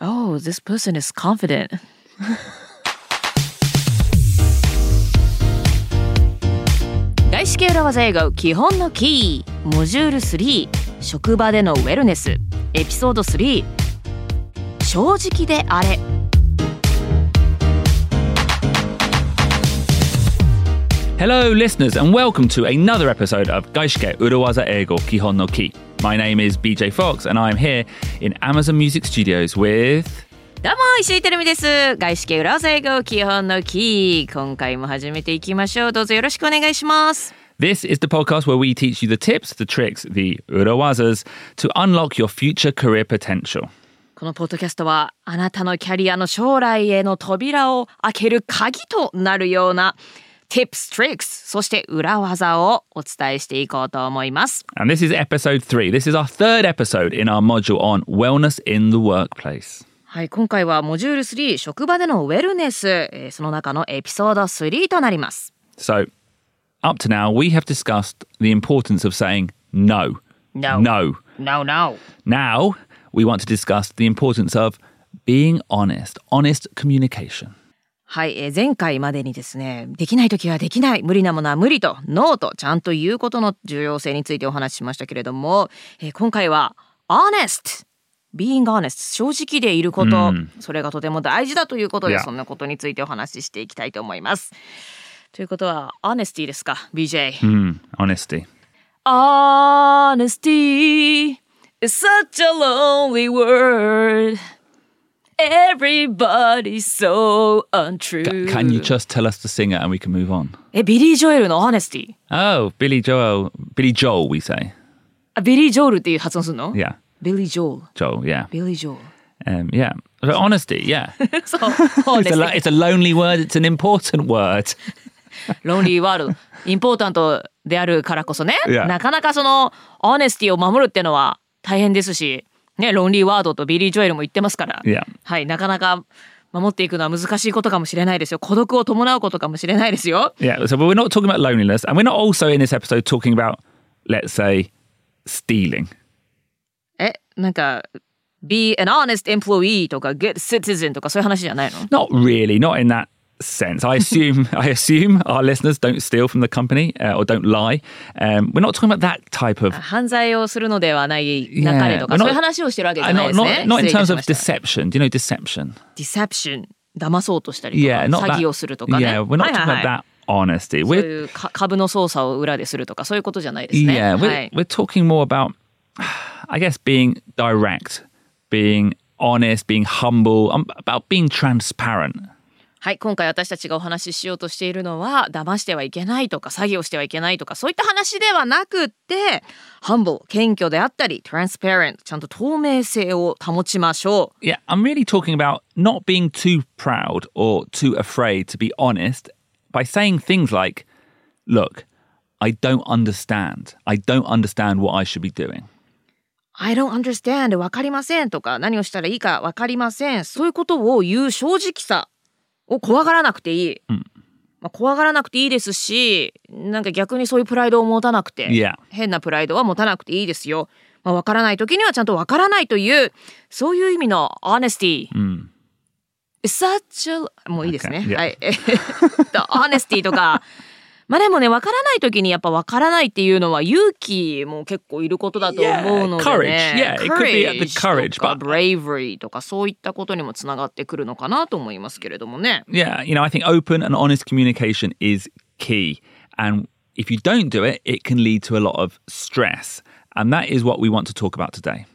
Oh, this person is confident. 外資系裏技英語基本のキーモジュール3職場でのウェルネスエピソード3正直であれ Hello, listeners, and welcome to another episode of Gaishike Urawaza Eigo Kihon no Ki. My name is BJ Fox, and I'm here in Amazon Music Studios with. どうも石井てるみです外資系裏技英語基本のキー今回も始めていきましょうどうぞよろしくお願いします This is the podcast where we teach you the tips, the tricks, the Urawazas to unlock your future career potential. このポッドキャストはあなたのキャリアの将来への扉を開ける鍵となるような Tips, Tricks そして裏技をお伝えしていこうと思います And this is episode three. This is our third episode in our module on wellness in the workplace. はい今回はモジュール3職場でのウェルネス、えーその中のエピソード3となります So, up to now, we have discussed the importance of saying no. No. No. No, no Now, we want to discuss the importance of being honest, honest communication. はい、えー前回までにですねできない時はできない無理なものは無理とノーとちゃんと言うことの重要性についてお話ししましたけれども、えー今回は honest being honest 正直でいること、それがとても大事だということで.そんなことについてお話ししていきたいと思います。ということは honesty ですか BJ、Mm, honesty. Honesty is such a lonely word. Everybody's so untrue. Can you just tell us the singer and we can move on? え、ビリー・ジョエルの Honesty。Oh, Billy Joel. Billy Joel, we say. あ、ビリー・ジョールっていう発音するの Yeah. ビリー・ジョール。Joel, yeah. ビリー・ジョー Um, yeah. So honesty, yeah. ル。そう。It's a, Honesty。it's a lonely word. It's an important word. lonely word. Important であるからこそね。なかなかその、Honesty を守るってのは大変ですし、ね、 lonely word とビリー・ジョエルも言ってますから。Yeah. はい、なかなか守っていくのは難しいことかもしれないですよ。孤独を伴うことかもしれないですよ。Yeah. So we're not talking about loneliness. And we're not also in this episode talking about, let's say, stealing. え、なんか、be an honest employee とか good citizen とかそういう話じゃないの Not really, not in that sense. I assume I assume our listeners don't steal from the company uh, or don't lie. Um, we're not talking about that type of 犯罪をするのではない中でとか、 Yeah, そういう話をしてるわけじ uh, ゃない not です not ね。 not in 失礼いた terms し of ました deception. Do you know deception? deception 騙そうとしたりとか、 Yeah, not 詐 that. 欺をするとかね。 Yeah, we're not はい talking はい about はい that honesty. そう We're いうか株の操作を裏でするとかそういうことじゃないですね。 yeah, we're はい。 we're talking more about, I guess, being direct, being honest, being humble, um, about being transparent. はい、今回私たちがお話ししようとしているのは騙してはいけないとか詐欺をしてはいけないとかそういった話ではなくって humble 謙虚であったり transparent ちゃんと透明性を保ちましょう Yeah, I'm really talking about not being too proud or too afraid to be honest by saying things like, look, I don't understand. I don't understand what I should be doing. I don't understand わかりませんとか何をしたらいいかわかりませんそういうことを言う正直さを怖がらなくていい、まあ、怖がらなくていいですしなんか逆にそういうプライドを持たなくて、Yeah. 変なプライドは持たなくていいですよ。まあ、わからない時にはちゃんとわからないというそういう意味の honesty、such a もういいですね。Okay, yeah. はい。えっと honesty とかまあでもねわからない時にやっぱわからないっていうのは勇気も結構いることだと思うので Yeah, ね。courage. Yeah, it could be the courage, but- bravery とかそういったことにもつながってくるのかなと思いますけれどもね。Yeah, you know, I think open and honest communication is key. And if you don't do it, it can lead to a lot of stress. And that is what we want to talk about today.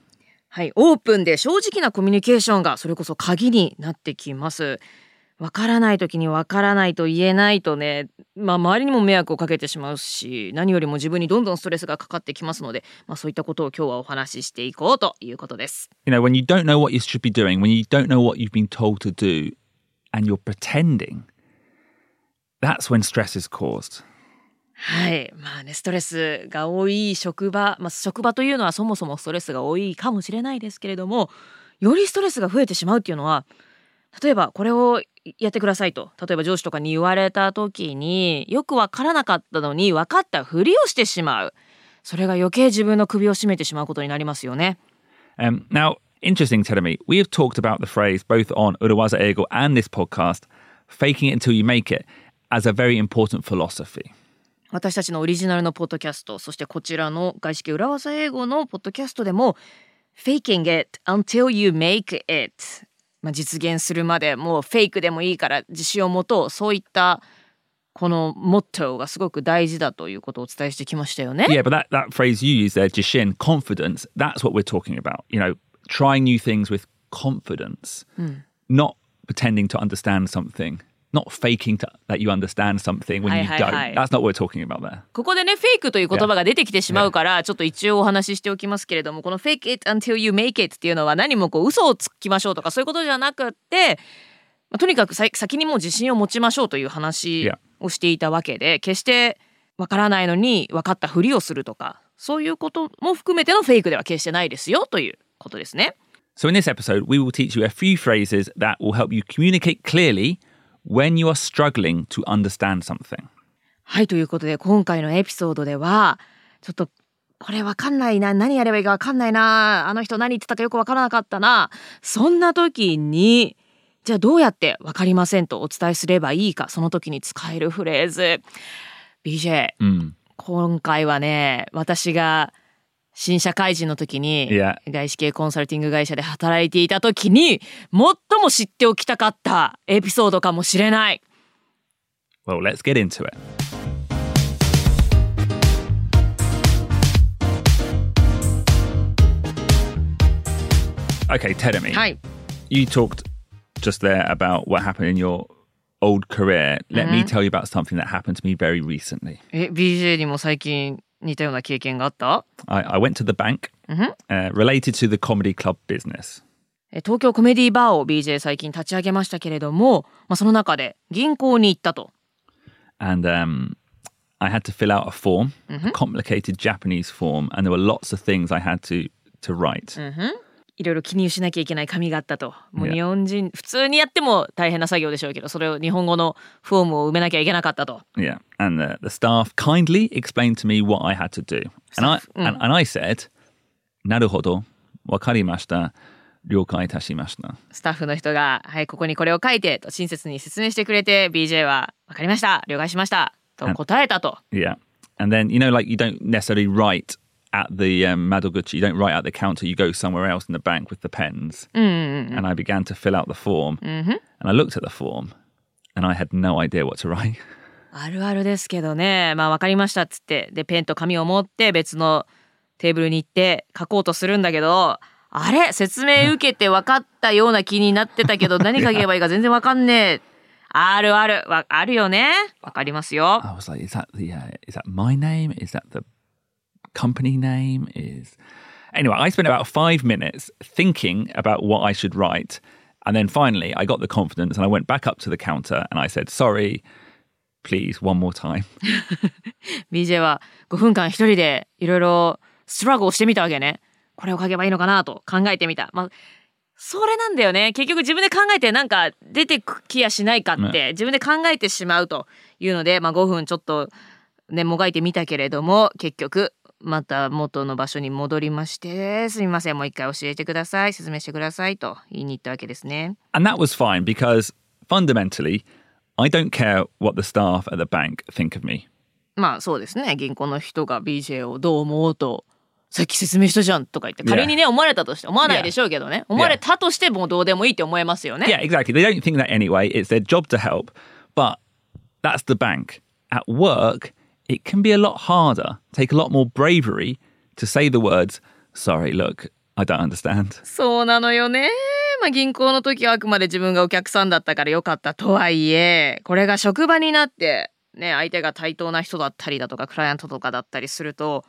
はい、オープンで正直なコミュニケーションがそれこそ鍵になってきます。わからない時にわからないと言えないとね、まあ周りにも迷惑をかけてしまうし、何よりも自分にどんどんストレスがかかってきますので、まあそういったことを今日はお話ししていこうということです。You know, when you don't know what you should be doing, when you don't know what you've been told to do, and you're pretending, that's when stress is caused. はい、まあね、ストレスが多い職場、まあ職場というのはそもそもストレスが多いかもしれないですけれども、よりストレスが増えてしまうっていうのは、例えばこれをやってくださいと例えば上司とかに言われた時によく分からなかったのに分かったふりをしてしまうそれが余計自分の首を絞めてしまうことになりますよね。Um, now, Interesting, Teremi. We have talked about the phrase both on Urawaza Ego and this podcast, faking it until you make it, as a very important philosophy. 私たちのオリジナルのポッドキャストそしてこちらの外資系裏技英語のポッドキャストでも Faking it until you make it まあ実現するまでもうフェイクでもいいから自信を持とうそういったこのモットーがすごく大事だということをお伝えしてきましたよね。Yeah, but that, that phrase you use there, Jishin, confidence, that's what we're talking about. You know, trying new things with confidence, not pretending to understand something, not faking to, that you understand something when you don't. That's not what we're talking about there. ここでねフェイクという言葉が出てきてしまうからちょっと一応お話ししておきますけれどもこの fake it until you make it っていうのは何もこう嘘をつきましょうとかそういうことじゃなくって、まあ、とにかくさ先にもう自信を持ちましょうという話.をしていたわけで決してわからないのに分かったふりをするとかそういうことも含めてのフェイクでは決してないですよということですね。So, in this episode, we will teach you a few phrases that will help you communicate clearly when you are struggling to understand something. はいということで今回のエピソードではちょっとこれわかんないな何やればいいかわかんないなあの人何言ってたかよくわからなかったなそんな時にじゃあどうやってわかりませんとお伝えすればいいかその時に使えるフレーズ BJ、Mm. 今回はね私が新社会人の時に.外資系コンサルティング会社で働いていた時に最も知っておきたかったエピソードかもしれない Well, let's get into it. Okay, Tedemi. はい You talked just there about what happened in your old career. Let me tell you about something that happened to me very recently. え BJ にも最近似たような経験があった I, I went to the bank uh, related to the comedy club business. え東京コメディバーを BJ 最近立ち上げましたけれども、まあ、その中で銀行に行ったと。and um, I had to fill out a form, a complicated Japanese form, and there were lots of things I had to to write. いろいろ記入しなきゃいけない紙があったと。もう日本人、普通にやっても大変な作業でしょうけど、それを日本語のフォームを埋めなきゃいけなかったと。Yeah. And the, staff kindly explained to me what I had to do. And I,、said, なるほど。わかりました。了解いたしました。スタッフの人が、はい、ここにこれを書いてと親切に説明してくれて、BJ はわかりました。了解しました。と答えたと。いや And then, you know, like you don't necessarily write at the um, madoguchi, you don't write at the counter. You go somewhere else in the bank with the pens. And I began to fill out the form, and I looked at the form, and I had no idea what to write. あるあるですけどね、まあわかりましたっつって、で、ペンと紙を持って別のテーブルに行って書こうとするんだけど、あれ説明受けて分かったような気になってたけど、何書けばいいか全然わかんねえ。あるある、わあるよね。わかりますよ。 I was like, is that the uh, is that my name? Is that the company name? Is anyway. I spent about five minutes thinking about what I should write, and then finally I got the confidence and I went back up to the counter and I said, "Sorry, please, one more time." BJ は5分間一人でいろいろストラグをしてみたわけね。これを書けばいいのかなと考えてみた。まあそれなんだよね。結局自分で考えてなんか出てきやしないかって自分で考えてしまうというので、まあ5分ちょっとねもがいてみたけれども結局また元の場所に戻りましてすみませんもう一回教えてください説明してくださいと言いに行ったわけですね。And that was fine because fundamentally, I don't care what the staff at the bank think of me. まあそうですね銀行の人が BJ をどう思おうとさっき説明したじゃんとか言って仮にね思われたとして思わないでしょうけどね思われたとしてもどうでもいいって思えますよね。Yeah, exactly. They don't think that anyway. It's their job to help. But that's the bank. At work, it can be a lot harder, take a lot more bravery to say the words, sorry, look, I don't understand. そうなのよね。まあ銀行の時はあくまで自分がお客さんだったからよかったとはいえこれが職場になってね相手が対等な人だったりだとかクライアントとかだったりすると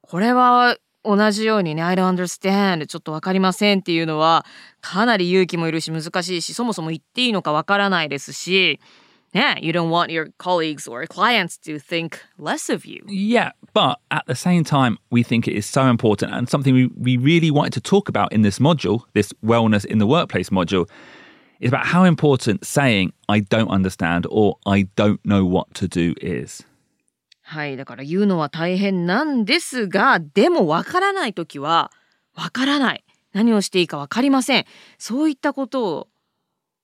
これは同じようにね「I don't understand」ちょっと分かりませんっていうのはかなり勇気もいるし難しいしそもそも言っていいのか分からないですしね You don't want your colleagues or clients to think less of you Yeah, but at the same time, we think it is so important and something we, we really wanted to talk about in this module, this wellness in the workplace module, is about how important saying, I don't understand or I don't know what to do is. はいだから言うのは大変なんですがでもわからない時はわからない何をしていいか分かりませんそういったことを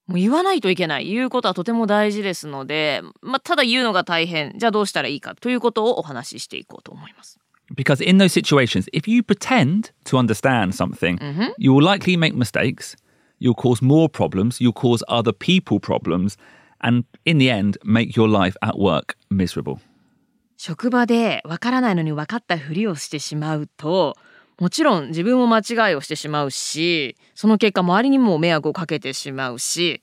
もう言わないといけない言うことはとても大事ですので、まあ、ただ言うのが大変じゃあどうしたらいいかということをお話ししていこうと思います。Because in those situations, if you pretend to understand something, you will likely make mistakes, you'll cause more problems, you'll cause other people problems, and in the end, make your life at work miserable. 職場でわからないのに分かったふりをしてしまうともちろん自分も間違いをしてしまうしその結果周りにも迷惑をかけてしまうし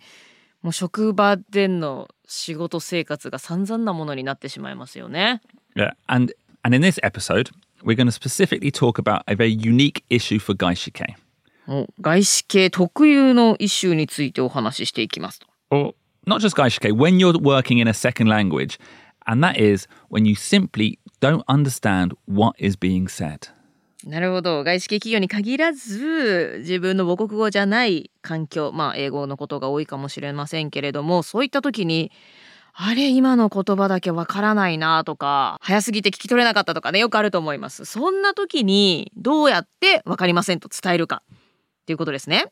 もう職場での仕事生活が散々なものになってしまいますよね。Yeah, and and in this episode, we're going to specifically talk about a very unique issue for Gaishike. もう外資系特有のイシューについてお話ししていきますと。or not just Gaishike, when you're working in a second language, and that is when you simply don't understand what is being said. なるほど外資系企業に限らず自分の母国語じゃない環境まあ英語のことが多いかもしれませんけれどもそういった時にあれ今の言葉だけわからないなとか早すぎて聞き取れなかったとかねよくあると思いますそんな時にどうやってわかりませんと伝えるかっていうことですね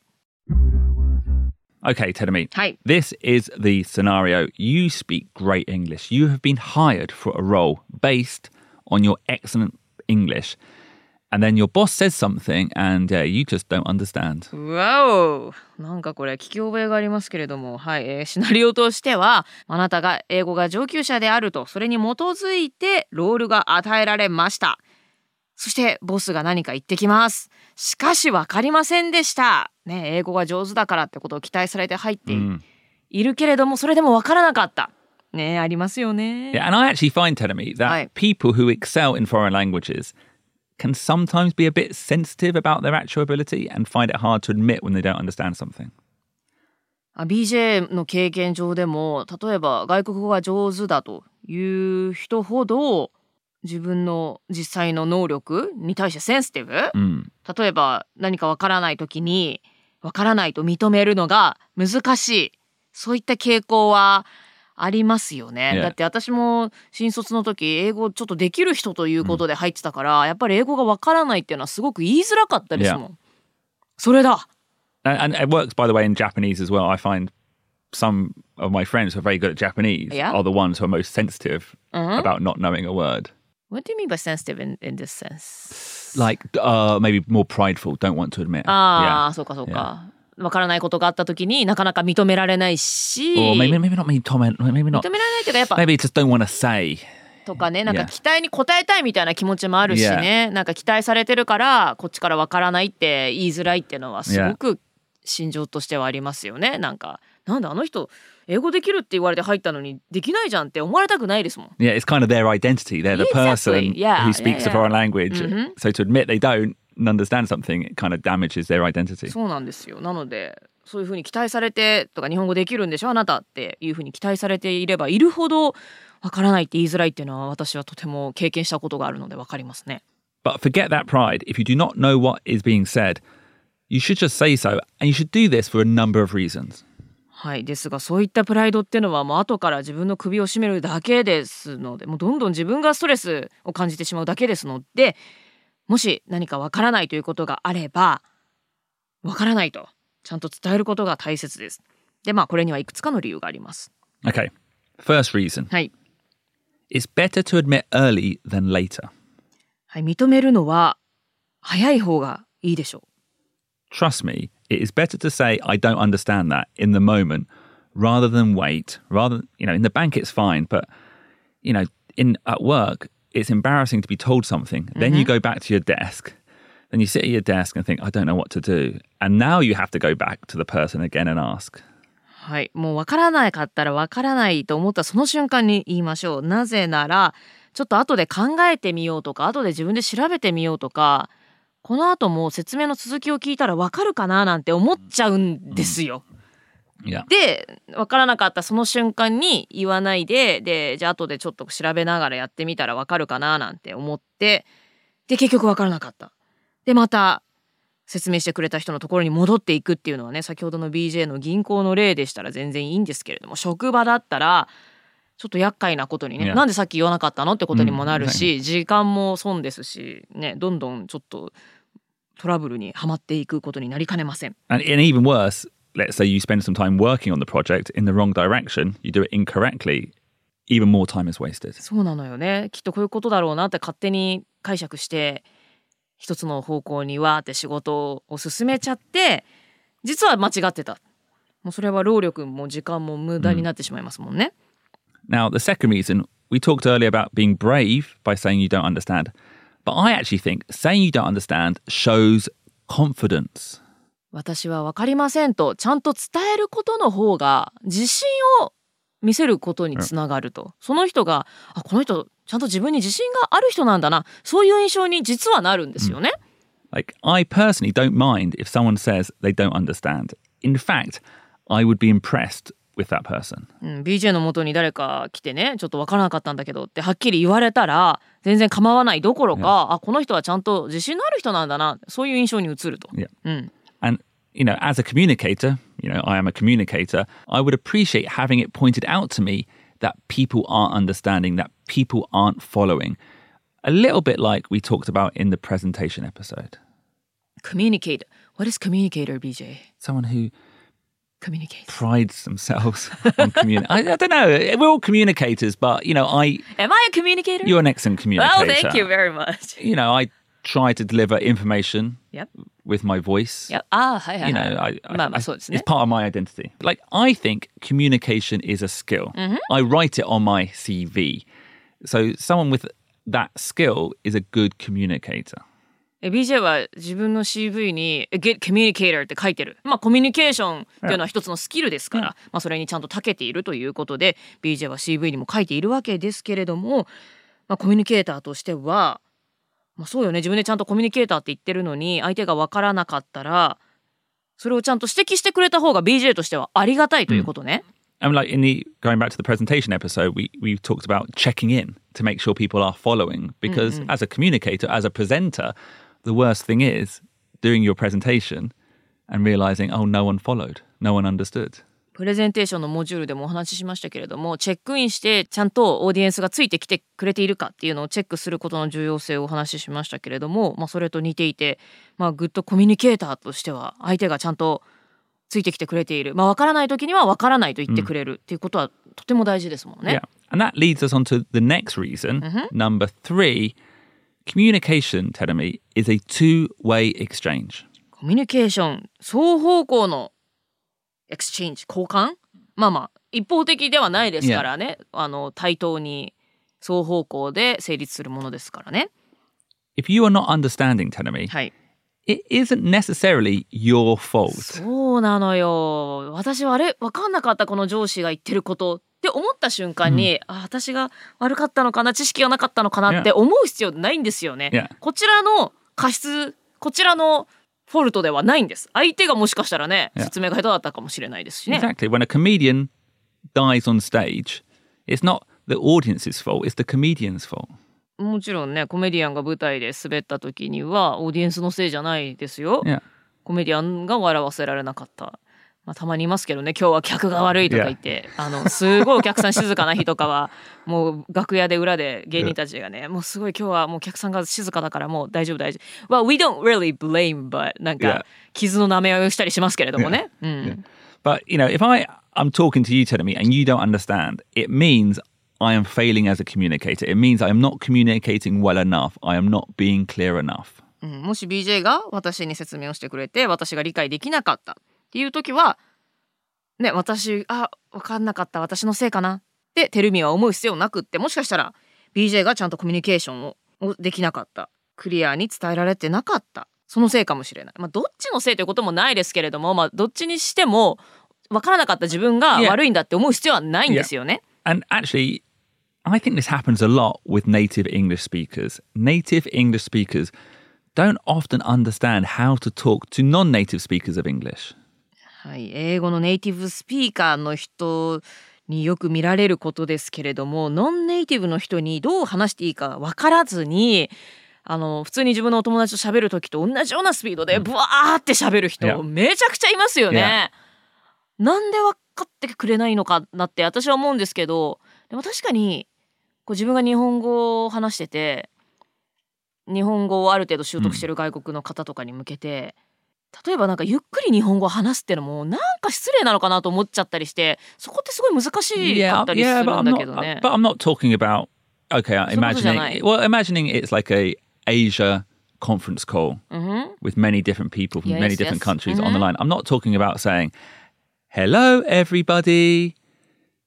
Okay, Tedemi. はい This is the scenario. You speak great English. You have been hired for a role based on your excellent English. And then your boss says something and uh, you just don't understand. わおなんかこれ聞き覚えがありますけれども。はい、えーシナリオとしてはあなたが英語が上級者であるとそれに基づいてロールが与えられました。そしてボスが何か言ってきます。しかし分かりませんでした。ね英語が上手だからってことを期待されて入っているけれどもそれでも分からなかった。ねありますよね。Yeah, and I actually find, Tedemi, that people who excel in foreign languages can sometimes be a bit sensitive about their actual ability and find it hard to admit when they don't understand something. あ BJ の経験上でも例えば外国語が上手だという人ほど自分の実際の能力に対してセンシティブ、Mm. 例えば何かわからない時にわからないと認めるのが難しいそういった傾向はありますよね、Yeah. だって私も新卒の時英語ちょっとできる人ということで入ってたから、やっぱり英語がわからないっていうのはすごく言いづらかったですもん、それだ And, and it works, by the way, in Japanese as well. I find some of my friends who are very good at Japanese Yeah. are the ones who are most sensitive about not knowing a word. What do you mean by sensitive in, in this sense? Like, uh, maybe more prideful, don't want to admit. ああ、そうかそうか。わからないことがあったときになかなか認められないし。いとかや。ね、なんか期待に応えたいみたいな気持ちもあるしね。なんか期待されてるからこっちからわからないって言いづらいっていうのはすごく心情としてはありますよね。なんか、なんであの人。英語できるって言われて入ったのにできないじゃんって思われたくないですもん。Yeah, it's kind of their identity. They're the person yeah、understand something, it kind of damages their identity. そうなんですよなのでそういうふうに期待されてとか日本語できるんでしょあなたっていうふうに期待されていればいるほどわからないって言いづらいっていうのは私はとても経験したことがあるのでわかりますね。But forget that pride. If you do not know what is being said, you should just say so. And you should do this for a number of reasons. はいですがそういったプライドっていうのはもう後から自分の首を絞めるだけですのでもうどんどん自分がストレスを感じてしまうだけですのでもし何かわからないということがあればわからないとちゃんと伝えることが大切です。でまあこれにはいくつかの理由があります。Okay. First reason はい、it's better to admit early than later. はい、認めるのは早い方がいいでしょう。Trust me, it is better to say, I don't understand that in the moment rather than wait. Rather, you know, in the bank it's fine, but, you know, in at work, it's embarrassing to be told something. Then you go back to your desk. Then you sit at your desk and think, I don't know what to do. And now you have to go back to the person again and ask. はい、もう分からなかったら分からないと思ったその瞬間に言いましょう。なぜならちょっと後で考えてみようとか後で自分で調べてみようとかこの後も説明の続きを聞いたら分かるかななんて思っちゃうんですよ。Yeah. で分からなかったその瞬間に言わないででじゃあ後でちょっと調べながらやってみたら分かるかななんて思ってで結局分からなかった。でまた説明してくれた人のところに戻っていくっていうのはね先ほどの BJ の銀行の例でしたら全然いいんですけれども職場だったらちょっと厄介なことにね.なんでさっき言わなかったのってことにもなるうんし、時間も損ですしねどんどんちょっとトラブルにはまっていくことになりかねません。And even worse, let's say you spend some time working on the project in the wrong direction, you do it incorrectly, even more time is wasted. そうなのよね。きっとこういうことだろうなって勝手に解釈して一つの方向にわーって仕事を進めちゃって実は間違ってた。もうそれは労力も時間も無駄になってしまいますもんね。Now, the second reason, we talked earlier about being brave by saying you don't understand. But I actually think saying you don't understand shows confidence. 私は分かりませんとちゃんと伝えることの方が自信を見せることにつながると、その人があこの人ちゃんと自分に自信がある人なんだなそういう印象に実はなるんですよね。Like, I personally don't mind if someone says they don't understand. In fact, I would be impressed with that person. うん、BJ の元に誰か来てねちょっと分からなかったんだけどってはっきり言われたら全然構わないどころか、あこの人はちゃんと自信のある人なんだなそういう印象に映ると。Yeah. うん、And, you know, as a communicator, you know, I am a communicator, I would appreciate having it pointed out to me that people aren't understanding, that people aren't following. A little bit like we talked about in the presentation episode. Communicate. What is communicator, BJ? Someone who communicates prides themselves on communicating. I, I don't know. We're all communicators, but, you know, I, Am I a communicator? you're an excellent communicator. Oh, thank you very much. You know, I try to deliver information Yep. with my voice. Yep. ああはいはい、you はい。know, I, I, まあまあ I- it's ね。part of my identity. Like, I think communication is a skill. I write it on my CV. So, someone with that skill is a good communicator. え BJ は自分の CV に「Get Communicator」って書いてる。まあコミュニケーションっていうのは一つのスキルですから、まあそれにちゃんと長けているということで BJ は CV にも書いているわけですけれども、まあ、コミュニケーターとしては、まあ、そうよね自分でちゃんとコミュニケーターって言ってるのに相手が分からなかったらそれをちゃんと指摘してくれた方が BJ としてはありがたいということね。And like in the going back to the presentation episode, we we talked about checking in to make sure people are following. Because as a communicator, as a presenter, the worst thing is doing your presentation and realizing, oh, no one followed, no one understood. プレゼンテーションのモジュールでもお話ししましたけれどもチェックインしてちゃんとオーディエンスがついてきてくれているかっていうのをチェックすることの重要性をお話ししましたけれども、まあ、それと似ていて、まあ、グッドコミュニケーターとしては相手がちゃんとついてきてくれている、まあ、分からない時には分からないと言ってくれるっていうことはとても大事ですもんね。Yeah. And that leads us on to the next reason. Number three, communication, Teremi, is a two way exchange. コミュニケーション双方向の exchange 交換？まあまあ一方的ではないですからね、あの対等に双方向で成立するものですからね。If you are not understanding, Terumi, はい。it isn't necessarily your fault. そうなのよ私はあれ分かんなかったこの上司が言ってることって思った瞬間に、あ私が悪かったのかな知識がなかったのかなって思う必要ないんですよね。Yeah. こちらの過失こちらのフォルトではないんです相手がもしかしたらね.説明が下手だったかもしれないですしね。Exactly. When a comedian dies on stage, it's not the audience's fault, it's the comedian's fault. もちろんねコメディアンが舞台で滑った時にはオーディエンスのせいじゃないですよ。Yeah. コメディアンが笑わせられなかった。まあ、たまにいますけどね今日は客が悪いとか言って、あのすごいお客さん静かな日とかはもう楽屋で裏で芸人たちがねもうすごい今日はもうお客さんが静かだからもう大丈夫大丈夫。Well we don't really blame but なん.か傷の舐め合いをしたりしますけれどもね。うん。But, you know, if I, I'm talking to you, me, and you don't understand, it means I am failing as a communicator. It means I am not communicating well enough. I am not being clear enough. うん、もし BJ が私に説明をしてくれて私が理解できなかったっていう時はね私あ分かんなかった私のせいかなってテルミは思う必要なくってもしかしたら BJ がちゃんとコミュニケーションををできなかったクリアに伝えられてなかったそのせいかもしれないまあどっちのせいということもないですけれどもまあどっちにしても分からなかった自分が Yeah. 悪いんだって思う必要はないんですよね。And actually, I think this happens a lot with native English speakers. Native English speakers don't often understand how to talk to non native speakers of English. はい、英語のネイティブスピーカーの人によく見られることですけれどもノンネイティブの人にどう話していいか分からずにあの普通に自分のお友達と喋る時と同じようなスピードでブワーって喋る人、Yeah. めちゃくちゃいますよね。なんで分かってくれないのかなって私は思うんですけどでも確かにこう自分が日本語を話してて日本語をある程度習得してる外国の方とかに向けて、例えばなんかゆっくり日本語を話すってのもなんか失礼なのかなと思っちゃったりしてそこってすごい難しかったりする but ん I'm だ not, けどね。 but I'm not talking about okay, uh, そういうことじゃない。 imagining well, imagining it's like a Asia conference call うんふん with many different people from Yes, many different yes. countries on the line. I'm not talking about saying, hello, everybody.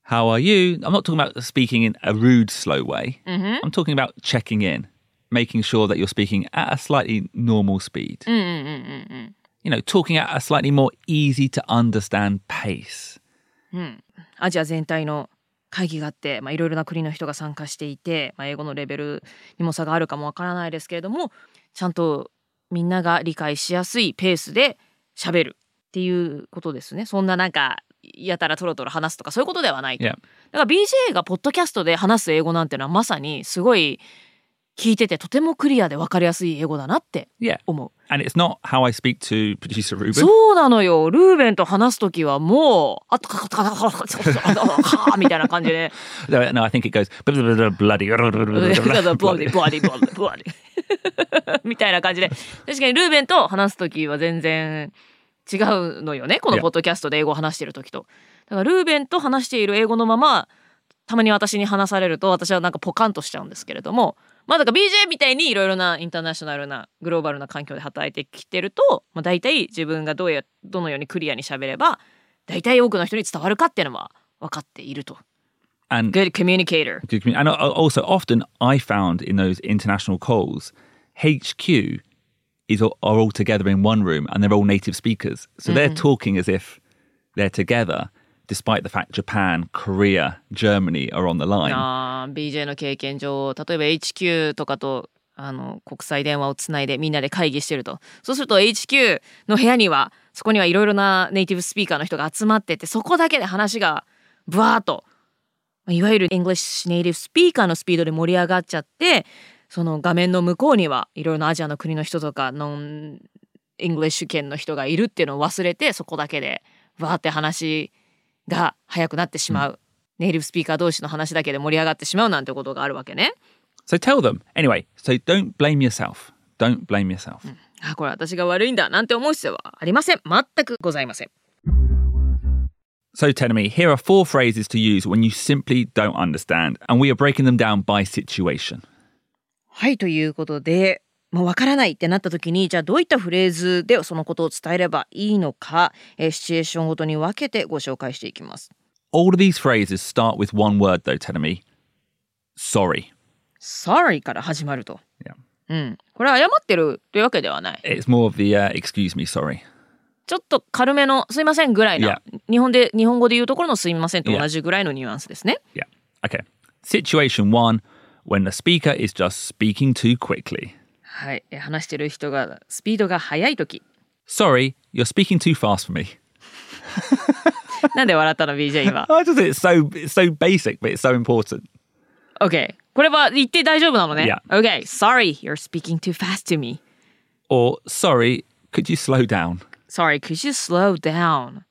How are you? I'm not talking about speaking in a rude, slow way. I'm talking about checking in, making sure that you're speaking at a slightly normal speed. You know, talking at a slightly more easy to understand pace. アジア全体の会議があって、まあ、いろいろな国の人が参加していて、まあ、英語のレベルにも差があるかもわからないですけれどもちゃんとみんなが理解しやすいペースで喋るっていうことですねそんななんかやたらトロトロ話すとかそういうことではないと.だから BJ がポッドキャストで話す英語なんてのはまさにすごい聞いててとてもクリアで分かりやすい英語だなって.思う。And it's not how I speak to producer Ruben. そうなのよ。ルーベンと話すときはもう、あっとかかかかかかかみたいな感じで。No, I think it goes blurry. ブワディブワディブワディブワディブワディみたいな感じで。確かにルーベンと話すときは全然違うのよね。この.ポッドキャストで英語を話してるときと。だからルーベンと話している英語のまま、たまに私に話されると私はなんかポカンとしちゃうんですけれども、まあだから BJ みたいにいろいろなインターナショナルなグローバルな環境で働いてきてると、まあ、大体自分がどうやどのようにクリアに喋れば大体多くの人に伝わるかっていうのは分かっていると。And Good communicator. Good commu- And uh, also, often I found in those international calls, HQ is all, are all together in one room and they're all native speakers. So they're talking as if they're together, despite the fact Japan, Korea, Germany are on the line. あー BJ の経験上例えば HQ とかとあの国際電話をつないでみんなで会議してるとそうすると HQ の部屋にはそこにはいろいろなネイティブスピーカーの人が集まっててそこだけで話がブワーっといわゆる English ネイティブスピーカーのスピードで盛り上がっちゃってその画面の向こうにはいろいろなアジアの国の人とかノン English 圏の人がいるっていうのを忘れてそこだけでバーって話が早くなってしまう、ネイティブスピーカー同士の話だけで盛り上がってしまうなんてことがあるわけね。So tell them. Anyway, so don't blame yourself. Don't blame yourself. あこれ私が悪いんだなんて思う必要はありません。全くございません。So, Tenemy, here are four phrases to use when you simply don't understand, and we are breaking them down by situation. はいということでもうわからないってなった時にじゃあどういったフレーズでそのことを伝えればいいのか、えーシチュエーションごとに分けてご紹介していきます。All of these phrases start with one word, though, Tenemy sorry. Sorry から始まると。Yeah. うん。これは謝ってるというわけではない。It's more of the uh, excuse me, sorry. ちょっと軽めのすいませんぐらいな、日本で日本語で言うところのすいませんと同じぐらいのニュアンスですね。Yeah. Okay. Situation one when the speaker is just speaking too quickly. はい。えー話してる人がスピードが速い時。Sorry, you're speaking too fast for me. なんで笑ったの BJ 今。I just it's so it's so basic, but it's so important. OK。これは言って大丈夫なのね。Yeah. OK。Sorry, you're speaking too fast to me. Or sorry, could you slow down? Sorry, could you slow down?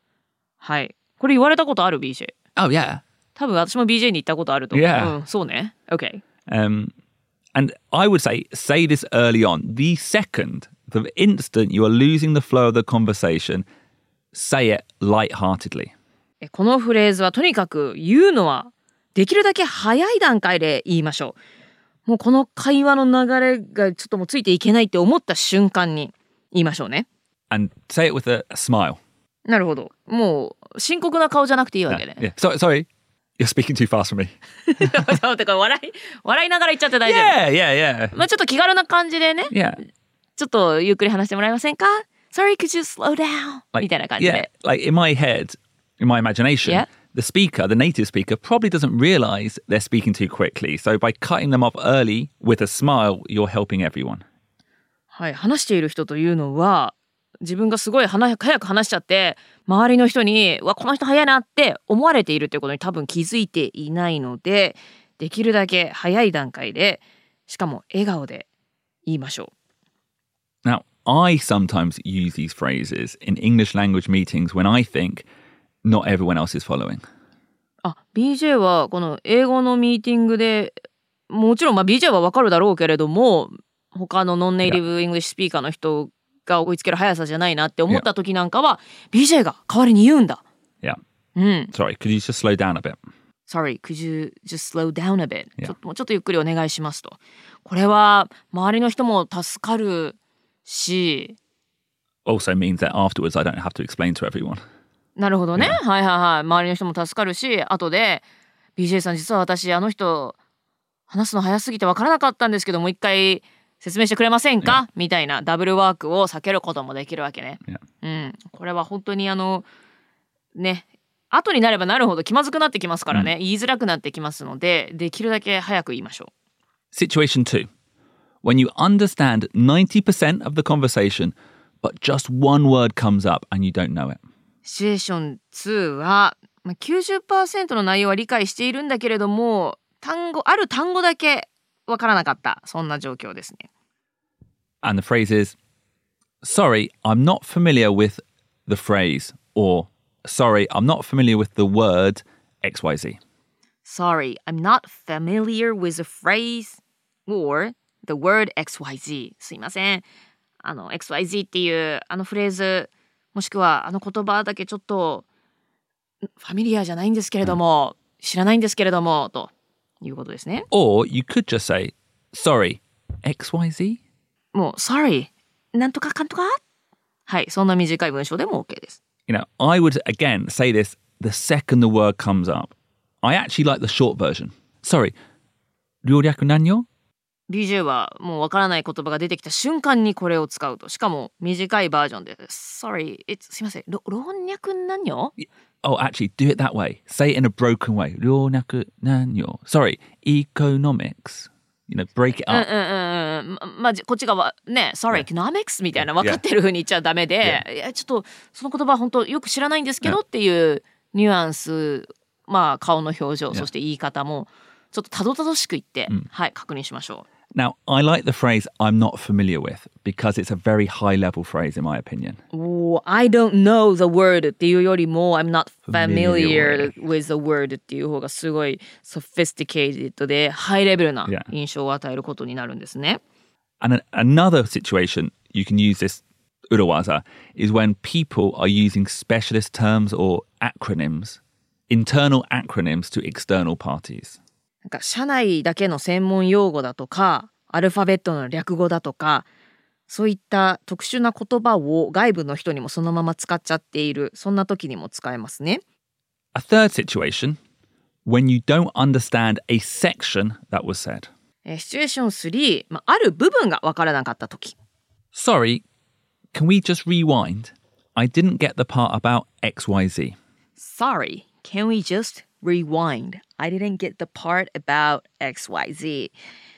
はい。これ言われたことある BJ。Oh yeah. 多分私も BJ に言ったことあると思う。Yeah. うん、そうね。OK。Um, and I would say, say this early on. The second, the instant you are losing the flow of the conversation, say it lightheartedly. えこのフレーズはとにかく言うのはできるだけ早い段階で言いましょう。もうこの会話の流れがちょっともうついていけないって思った瞬間に言いましょうね。And say it with a, smile. なるほど。もう深刻な顔じゃなくていいわけね。Yeah. Sorry, sorry. You're speaking too fast for me. そうてか笑い笑いながら言っちゃって大丈夫。Yeah, yeah, yeah. まあちょっと気軽な感じでね、Yeah. ちょっとゆっくり話してもらえませんか ?Sorry, could you slow down? Like, みたいな感じ yeah, で。like in my head, in my imagination, Yeah. the speaker, the native speaker, probably doesn't realize they're speaking too quickly. So by cutting them off early with a smile, you're helping everyone. はい、話している人というのは自分がすごい話早く話しちゃって周りの人に「うわこの人早いな」って思われているということに多分気づいていないのでできるだけ早い段階でしかも笑顔で言いましょ Now, I sometimes use these phrases in English language meetings when I think not everyone else is following. う。あ BJ はこの英語のミーティングでもちろんまあ BJ はわかるだろうけれども他の non-native English speaker の人が追いつける速さじゃないなって思った時なんかは BJ が代わりに言うんだ。Yeah. うん。Sorry, could you just slow down a bit? Sorry, could you just slow down a bit? Yeah. ちょっともうちょっとゆっくりお願いしますと。これは周りの人も助かるし、Also means that afterwards I don't have to explain to everyone. なるほどね。はいはいはい。周りの人も助かるし、後で BJ さん実は私あの人話すの早すぎて分からなかったんですけどもう一回説明してくれませんか、みたいなダブルワークを避けることもできるわけね。うん。これは本当にあのね後になればなるほど気まずくなってきますからね、言いづらくなってきますのでできるだけ早く言いましょう。Situation two. When you understand 90% of the conversation, but just one word comes up and you don't know it. シチュエーション2は、まあ、90%の内容は理解しているんだけれども単語ある単語だけわからなかったそんな状況ですね。And the phrase is, sorry, I'm not familiar with the phrase, or sorry, I'm not familiar with the word XYZ. Sorry, I'm not familiar with the phrase or the word XYZ. すいません。あの XYZ っていうあのフレーズもしくはあの言葉だけちょっとファミリアじゃないんですけれども、知らないんですけれどもということですね。Or you could just say, sorry, XYZ? もう Sorry なんとかかんとかはいそんな短い文章でも OK です。You know, I would again say this the second the word comes up. I actually like the short version. Sorry, 料略何よ BJ はもうわからない言葉が出てきた瞬間にこれを使うとしかも短いバージョンで Sorry, it's すいませんろ老若男女 Oh, actually, do it that way. Say it in a broken way. 料略何よ Sorry, economics. You know, break it up. うんうんままあじこっちがわね Sorry, economics? みたいな分かってる風に言っちゃダメで、いやちょっとその言葉本当よく知らないんですけどっていうニュアンスまあ顔の表情そして言い方もちょっとたどたどしく言って、はい確認しましょう。Now, I like the phrase I'm not familiar with because it's a very high level phrase, in my opinion. おー I don't know the word っていうよりも I'm not familiar Familiar with the word っていう方がすごい sophisticated でハイレベルな Yeah. 印象を与えることになるんですね。 And an- another situation you can use this urawaza is when people are using specialist terms or acronyms, internal acronyms to external parties. なんか社内だけの専門用語だとかアルファベットの略語だとかそういった特殊な言葉を外部の人にもそのまま使っちゃっているそんな時にも使えますね。A third situation, when you don't understand a section that was said. えーシチュエーション3、まあ、ある部分が分からなかった時 Sorry, can we just rewind? I didn't get the part about XYZ. Sorry, can we just rewind? I didn't get the part about XYZ.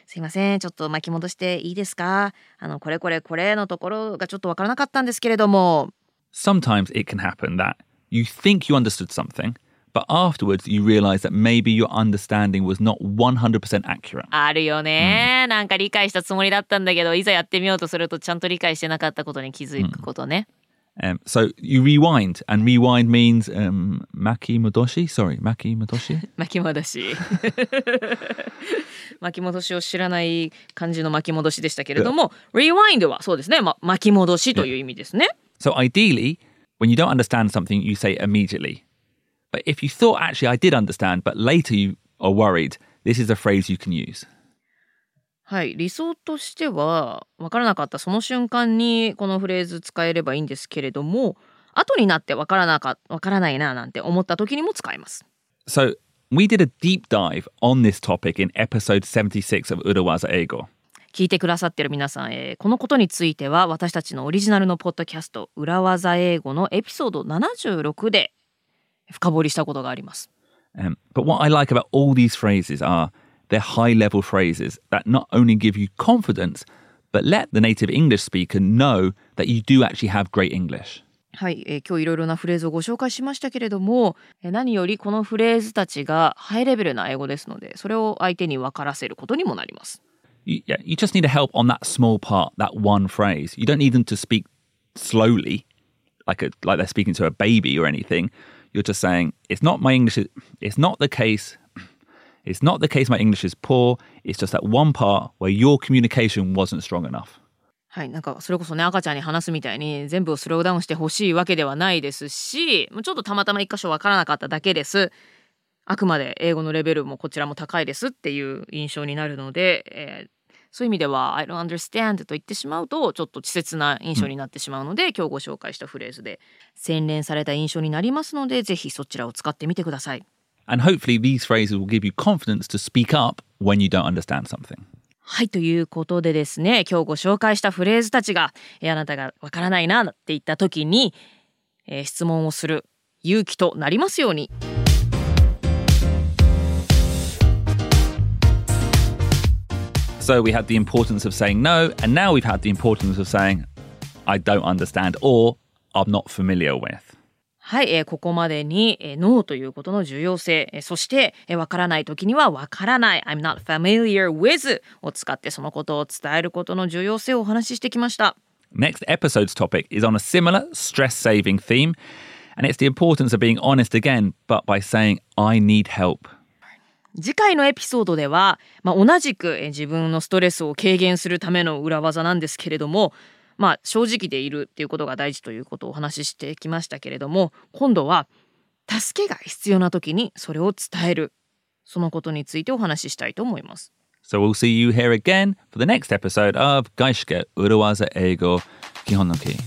すいません、ちょっと巻き戻していいですかあの、これこれこれのところがちょっとわからなかったんですけれども、Sometimes it can happen that you think you understood something, but afterwards you realize that maybe your understanding was not 100% accurate. あるよね、なんか理解したつもりだったんだけど、いざやってみようとするとちゃんと理解してなかったことに気づくことね。Um, so you rewind, and rewind means um, maki modoshi. Sorry, maki modoshi. 巻き戻し。巻き戻しを知らない感じの巻き戻しでしたけれども、rewind はそうですね、ま、巻き戻しという意味ですね。 so ideally, when you don't understand something, you say immediately. But if you thought actually I did understand, but later you are worried, this is a phrase you can use. はい、理想としては分からなかったその瞬間にこのフレーズ使えればいいんですけれども後になって分からなか分からないななんて思った時にも使えます。So we did a deep dive on this topic in episode 76 of Urawaza Ego. 聞いてくださってる皆さん、えーこのことについては私たちのオリジナルのポッドキャスト「裏技英語」のエピソード76で深掘りしたことがあります。Um, but what I like about all these phrases are they're high level phrases that not only give you confidence, but let the native English speaker know that you do actually have great English. はい、えー今日いろいろなフレーズをご紹介しましたけれども、えー何よりこのフレーズたちがハイレベルな英語ですのでそれを相手に分からせることにもなります。 You, yeah, you just need a help on that small part, that one phrase. You don't need them to speak slowly, like a, like they're speaking to a baby or anything. You're just saying it's not my English. It's not the case. It's not the case my English is poor, it's just that one part where your communication wasn't strong enough. はい、なんかそれこそね赤ちゃんに話すみたいに全部をスローダウンしてほしいわけではないですしもうちょっとたまたま一箇所わからなかっただけですあくまで英語のレベルもこちらも高いですっていう印象になるので、えーそういう意味では「I don't understand」と言ってしまうとちょっと稚拙な印象になってしまうので、今日ご紹介したフレーズで洗練された印象になりますのでぜひそちらを使ってみてください。And hopefully, these phrases will give you confidence to speak up when you don't understand something. はいということでですね今日ご紹介したフレーズたちが、えーあなたがわからないなって言った時に、えー質問をする勇気となりますように。 So we had the importance of saying no, and now we've had the importance of saying, I don't understand or I'm not familiar with. はい、えーここまでに、えー、ノーということの重要性、えーそして、えーわからない時にはわからない、I'm not familiar with を使ってそのことを伝えることの重要性をお話ししてきました。Next episode's topic is on a similar stress saving theme, and it's the importance of being honest again, but by saying, I need help. 次回のエピソードでは、まあ、同じくえー自分のストレスを軽減するための裏技なんですけれども、まあ、正直でいるっていうことが大事ということをお話ししてきましたけれども今度は助けが必要な時にそれを伝えるそのことについてお話ししたいと思います。So we'll see you here again for the next episode of Gaishke Urawaza Eigo Kihon no Ki.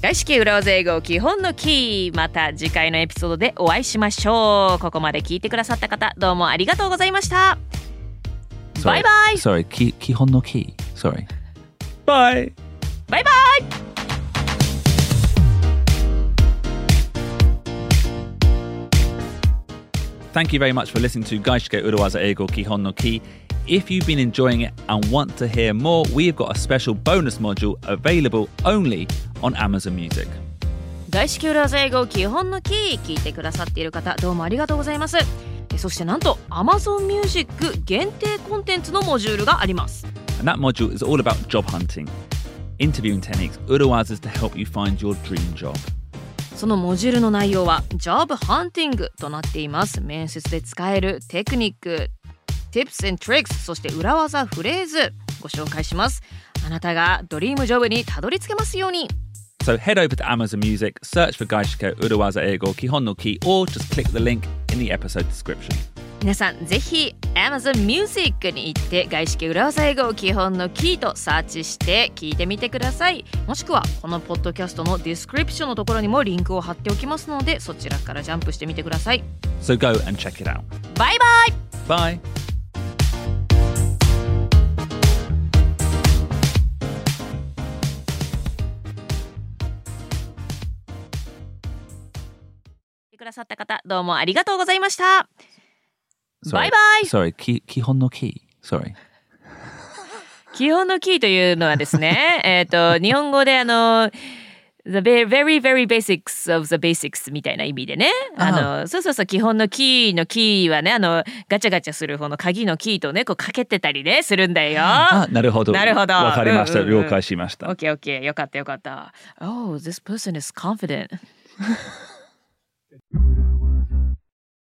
外資系裏技英語基本のキーまた次回のエピソードでお会いしましょうここまで聞いてくださった方どうもありがとうございました Sorry. バイバイ Sorry, ki, Kihon no Ki. Sorry. Bye. バイバイ Thank you very much for listening to Gaishike Urawaza Eigo Kihon no Ki. If you've been enjoying it and want to hear more, we've got a special bonus module available only on Amazon Music. 外資系裏技英語基本のキー聞いてくださっている方どうもありがとうございますえそしてなんと Amazon Music 限定コンテンツのモジュールがあります And that module is all about job hunting, Interviewing techniques, Urawazas to help you find your dream job. そのモジュールの内容は Job Hunting となっています面接で使えるテクニック Tips and Tricks そして裏技フレーズご紹介しますあなたが dream job にたどり着けますように So head over to Amazon Music, search for Gaishike Urawaza Eigo Kihon no Ki, or just click the link in the episode description. 皆さんぜひ Amazon Music に行って外資系裏技英語基本のキとサーチして聞いてみてくださいもしくはこのポッドキャストのディスクリプションのところにもリンクを貼っておきますのでそちらからジャンプしてみてください So go and check it out. バイバイ Bye. 来てくださった方どうもありがとうございました Sorry. バイバイ Sorry, ki, Kihon no Ki. Sorry. 基本のキーというのはですね えっと日本語であの The very very very basics of the basics みたいな意味でねあのそうそうそう基本のキーのキーはねあのガチャガチャする方の鍵のキーとねこうかけてたりねするんだよ。あ、なるほど。なるほど。わかりました。うんうんうん了解しました。オッケーオッケーよかったよかった。Oh, this person is confident.